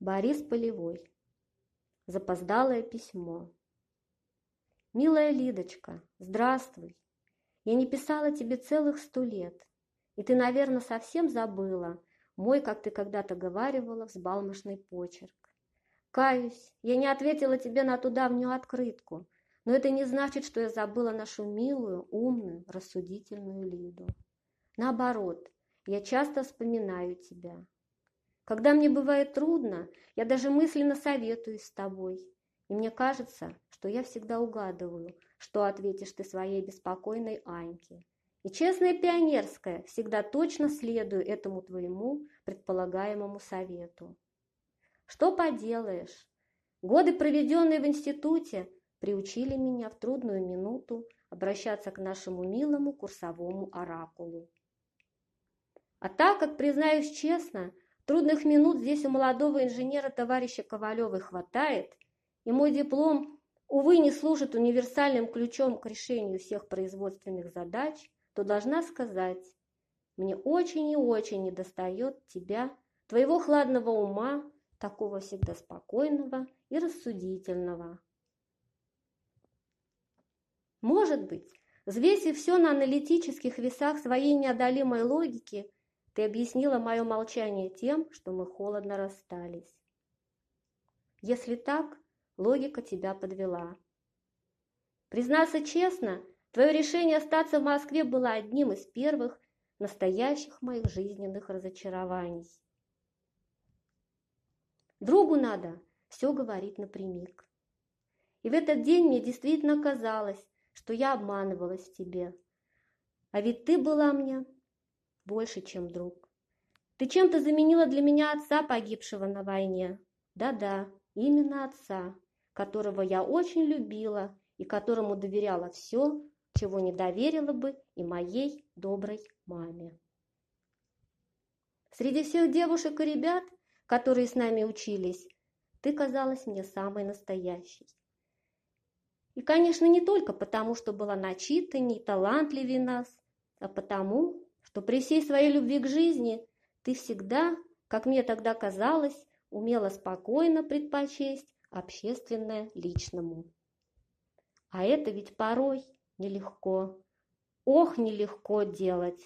Борис Полевой. Запоздалое письмо. Милая Лидочка, здравствуй. Я не писала тебе целых сто лет, и ты, наверное, совсем забыла мой, как ты когда-то говаривала, взбалмошный почерк. Каюсь, я не ответила тебе на ту давнюю открытку, но это не значит, что я забыла нашу милую, умную, рассудительную Лиду. Наоборот, я часто вспоминаю тебя. Когда мне бывает трудно, я даже мысленно советуюсь с тобой. И мне кажется, что я всегда угадываю, что ответишь ты своей беспокойной Аньке. И честная пионерская всегда точно следую этому твоему предполагаемому совету. Что поделаешь? Годы, проведенные в институте, приучили меня в трудную минуту обращаться к нашему милому курсовому оракулу. А так как, признаюсь честно, Трудных минут здесь у молодого инженера товарища Ковалевой хватает, и мой диплом, увы, не служит универсальным ключом к решению всех производственных задач, то должна сказать, мне очень и очень недостает тебя, твоего хладного ума, такого всегда спокойного и рассудительного. Может быть, взвесив все на аналитических весах своей неодолимой логики, ты объяснила мое молчание тем, что мы холодно расстались. Если так, логика тебя подвела. Признаться честно, твое решение остаться в Москве было одним из первых настоящих моих жизненных разочарований. Другу надо все говорить напрямик. И в этот день мне действительно казалось, что я обманывалась в тебе. А ведь ты была мне больше, чем друг. Ты чем-то заменила для меня отца, погибшего на войне. Да-да, именно отца, которого я очень любила и которому доверяла все, чего не доверила бы и моей доброй маме. Среди всех девушек и ребят, которые с нами учились, ты казалась мне самой настоящей. И, конечно, не только потому, что была начитанней, талантливее нас, а потому, что при всей своей любви к жизни ты всегда, как мне тогда казалось, умела спокойно предпочесть общественное личному. А это ведь порой нелегко. Ох, нелегко делать.